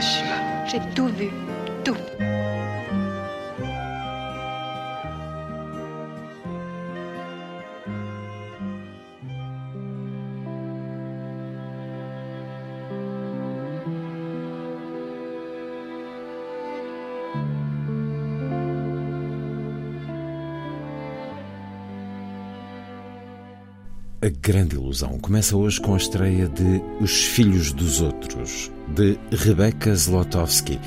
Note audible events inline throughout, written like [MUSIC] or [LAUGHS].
J'ai tout vu. Tout. A grande ilusão começa hoje com a estreia de Os Filhos dos Outros, de Rebecca Zlotowski.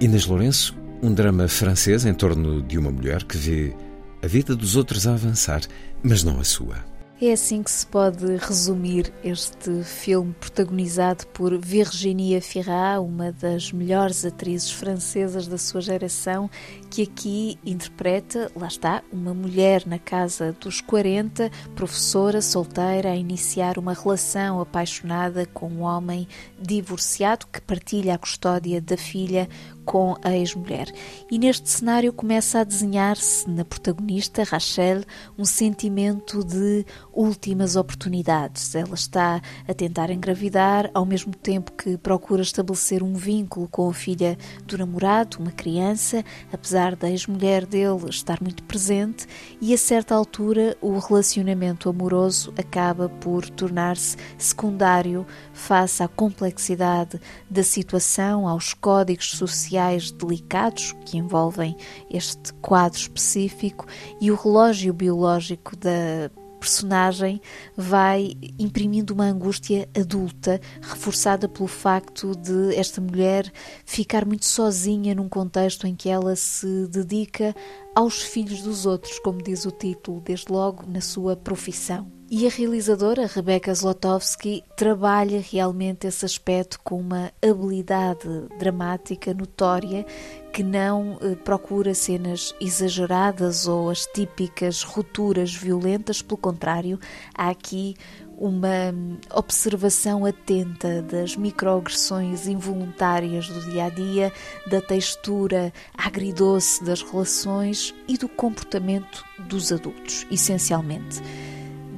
Inês Lourenço, um drama francês em torno de uma mulher que vê a vida dos outros a avançar, mas não a sua. É assim que se pode resumir este filme protagonizado por Virginia Fira, uma das melhores atrizes francesas da sua geração, que aqui interpreta, lá está, uma mulher na casa dos 40, professora solteira, a iniciar uma relação apaixonada com um homem divorciado que partilha a custódia da filha com a ex-mulher. E neste cenário começa a desenhar-se na protagonista, Rachel, um sentimento de últimas oportunidades. Ela está a tentar engravidar, ao mesmo tempo que procura estabelecer um vínculo com a filha do namorado, uma criança, apesar da ex-mulher dele estar muito presente, e a certa altura o relacionamento amoroso acaba por tornar-se secundário face à complexidade da situação, aos códigos sociais delicados que envolvem este quadro específico e o relógio biológico da personagem vai imprimindo uma angústia adulta, reforçada pelo facto de esta mulher ficar muito sozinha num contexto em que ela se dedica aos filhos dos outros, como diz o título, desde logo na sua profissão. E a realizadora, Rebecca Zlotowski, trabalha realmente esse aspecto com uma habilidade dramática notória que não eh, procura cenas exageradas ou as típicas rupturas violentas, pelo contrário, há aqui uma observação atenta das microagressões involuntárias do dia a dia, da textura agridoce das relações e do comportamento dos adultos, essencialmente.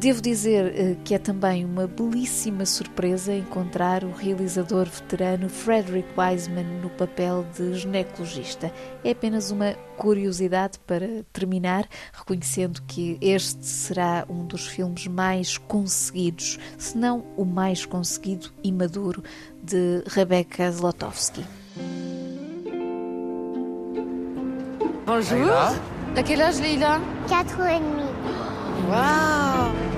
Devo dizer eh, que é também uma belíssima surpresa encontrar o realizador veterano Frederick Wiseman no papel de ginecologista. É apenas uma curiosidade para terminar, reconhecendo que este será um dos filmes mais conseguidos, se não o mais conseguido e maduro, de Rebecca Zlotowski. Bonjour. T'as quel âge, Leïla 4 ans et demi. Waouh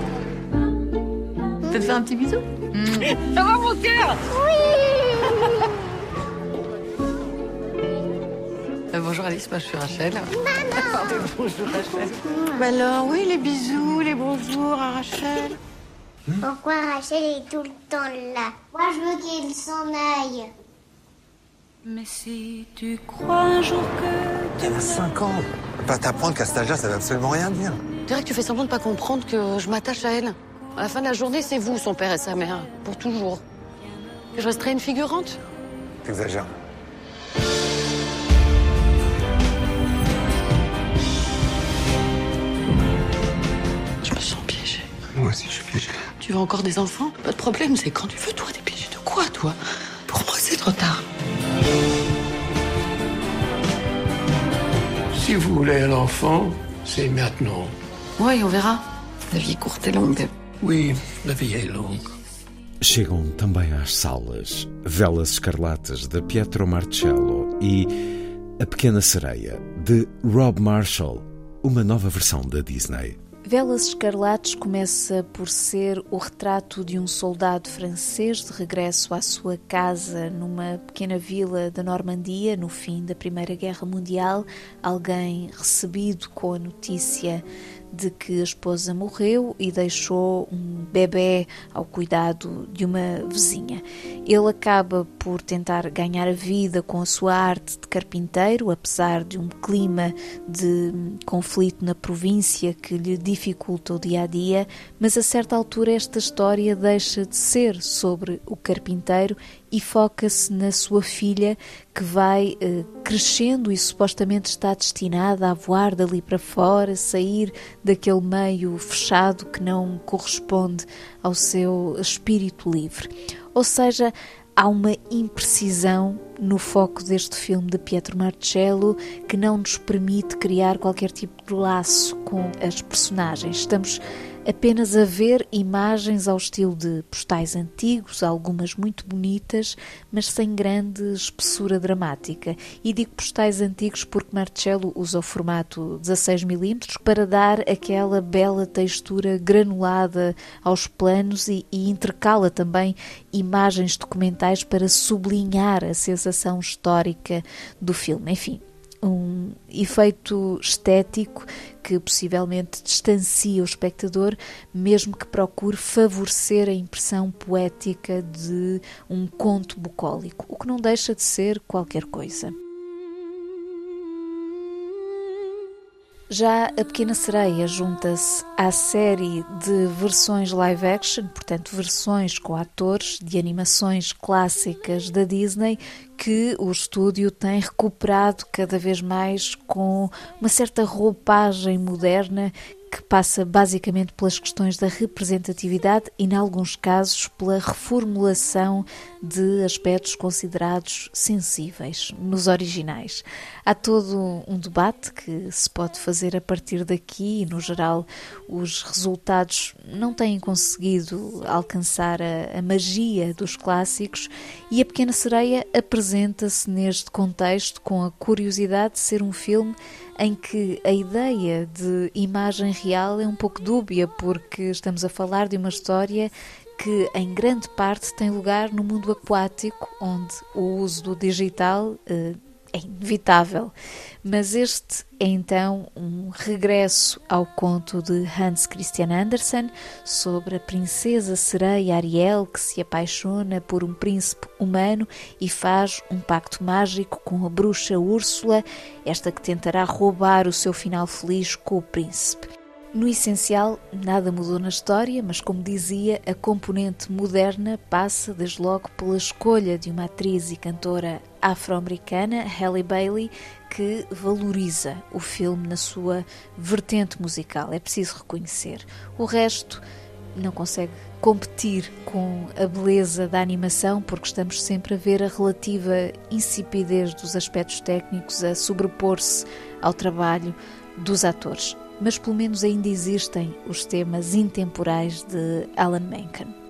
Te fait un petit bisou Ça va, mon cœur Euh, bonjour Alice, moi je suis Rachel. Pardon, [LAUGHS] bonjour Rachel. Bah alors, oui, les bisous, les bonjours à Rachel. Pourquoi Rachel est tout le temps là? Moi, je veux qu'il s'en aille. Mais si tu crois un jour que tu Elle a 5 ans. Pas t'apprendre qu'à cet âge-là, ça veut absolument rien dire. Tu dirais que tu fais semblant de pas comprendre que je m'attache à elle. À la fin de la journée, c'est vous, son père et sa mère, pour toujours. Que je resterai une figurante? T'exagères. Je me sens piégée. Moi aussi, je suis piégé. Tu veux encore des enfants? Pas de problème, c'est quand tu veux, toi, des piégés de quoi, toi? Pour moi, c'est trop tard. Si vous voulez un enfant, c'est maintenant. Ouais, on verra. La vie est courte et longue. Oui, la vie est longue. Chegam também às salas Velas Escarlatas de Pietro Marcello e A Pequena Sereia de Rob Marshall, uma nova versão da Disney. Velas Escarlates começa por ser o retrato de um soldado francês de regresso à sua casa numa pequena vila da Normandia no fim da Primeira Guerra Mundial, alguém recebido com a notícia de que a esposa morreu e deixou um bebê ao cuidado de uma vizinha. Ele acaba por tentar ganhar a vida com a sua arte de carpinteiro, apesar de um clima de conflito na província que lhe dificulta o dia a dia, mas a certa altura esta história deixa de ser sobre o carpinteiro e foca-se na sua filha que vai eh, crescendo e supostamente está destinada a voar dali para fora, sair daquele meio fechado que não corresponde ao seu espírito livre. Ou seja, há uma imprecisão no foco deste filme de Pietro Marcello que não nos permite criar qualquer tipo de laço com as personagens. Estamos apenas a ver imagens ao estilo de postais antigos, algumas muito bonitas, mas sem grande espessura dramática. E digo postais antigos porque Marcello usa o formato 16mm para dar aquela bela textura granulada aos planos e, e intercala também imagens documentais para sublinhar a sensação histórica do filme. Enfim, um efeito estético que possivelmente distancia o espectador, mesmo que procure favorecer a impressão poética de um conto bucólico, o que não deixa de ser qualquer coisa. Já A Pequena Sereia junta-se à série de versões live action, portanto, versões com atores de animações clássicas da Disney que o estúdio tem recuperado cada vez mais com uma certa roupagem moderna que passa basicamente pelas questões da representatividade e, em alguns casos, pela reformulação de aspectos considerados sensíveis nos originais. Há todo um debate que se pode fazer a partir daqui e, no geral, os resultados não têm conseguido alcançar a, a magia dos clássicos e A Pequena Sereia apresenta-se neste contexto com a curiosidade de ser um filme em que a ideia de imagem real é um pouco dúbia, porque estamos a falar de uma história que em grande parte tem lugar no mundo aquático, onde o uso do digital eh, é inevitável. Mas este é então um regresso ao conto de Hans Christian Andersen sobre a princesa sereia Ariel que se apaixona por um príncipe humano e faz um pacto mágico com a bruxa Úrsula, esta que tentará roubar o seu final feliz com o príncipe. No essencial, nada mudou na história, mas como dizia, a componente moderna passa desde logo pela escolha de uma atriz e cantora afro-americana, Halle Bailey, que valoriza o filme na sua vertente musical, é preciso reconhecer. O resto não consegue competir com a beleza da animação, porque estamos sempre a ver a relativa insipidez dos aspectos técnicos a sobrepor-se ao trabalho dos atores mas pelo menos ainda existem os temas intemporais de Alan Menken.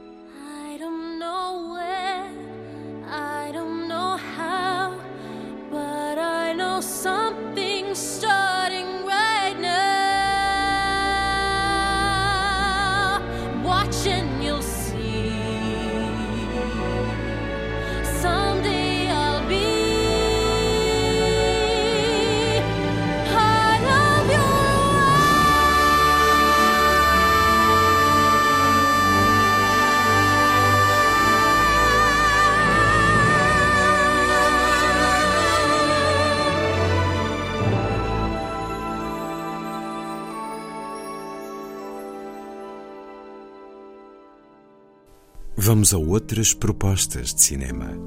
Vamos a outras propostas de cinema.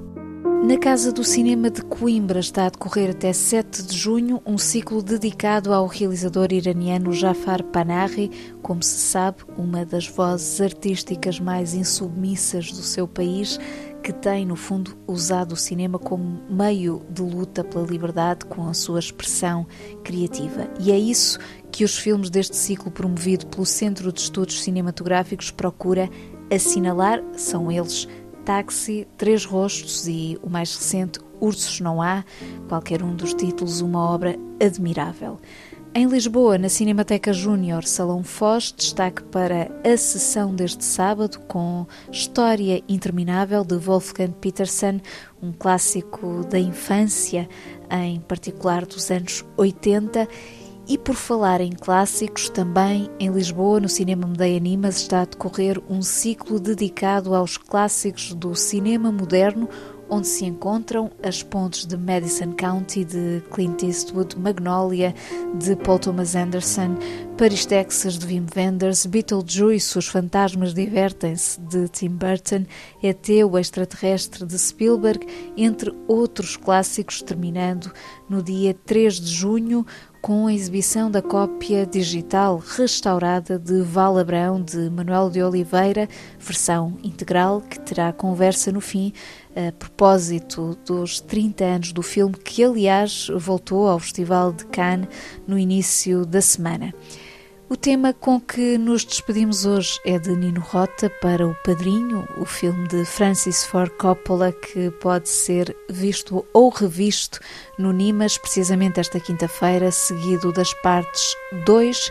Na Casa do Cinema de Coimbra está a decorrer até 7 de junho um ciclo dedicado ao realizador iraniano Jafar Panahi, como se sabe, uma das vozes artísticas mais insubmissas do seu país, que tem, no fundo, usado o cinema como meio de luta pela liberdade com a sua expressão criativa. E é isso que os filmes deste ciclo promovido pelo Centro de Estudos Cinematográficos procura assinalar são eles Táxi, Três Rostos e o mais recente Ursos Não Há, qualquer um dos títulos, uma obra admirável. Em Lisboa, na Cinemateca Júnior Salão Foz, destaque para a sessão deste sábado com História Interminável de Wolfgang Petersen, um clássico da infância, em particular dos anos 80 E por falar em clássicos, também em Lisboa, no Cinema Medeia Animas, está a decorrer um ciclo dedicado aos clássicos do cinema moderno, onde se encontram as pontes de Madison County de Clint Eastwood, Magnolia de Paul Thomas Anderson, Paris, Texas de Wim Wenders, Beetlejuice, Os Fantasmas Divertem-se de Tim Burton, ET, o Extraterrestre de Spielberg, entre outros clássicos, terminando no dia 3 de junho com a exibição da cópia digital restaurada de Val Abrão de Manuel de Oliveira, versão integral que terá conversa no fim a propósito dos 30 anos do filme, que aliás voltou ao Festival de Cannes no início da semana. O tema com que nos despedimos hoje é de Nino Rota para O Padrinho, o filme de Francis Ford Coppola que pode ser visto ou revisto no Nimas precisamente esta quinta-feira, seguido das partes 2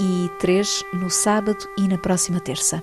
e 3 no sábado e na próxima terça.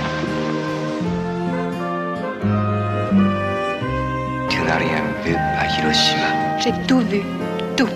J'ai tout vu, tout.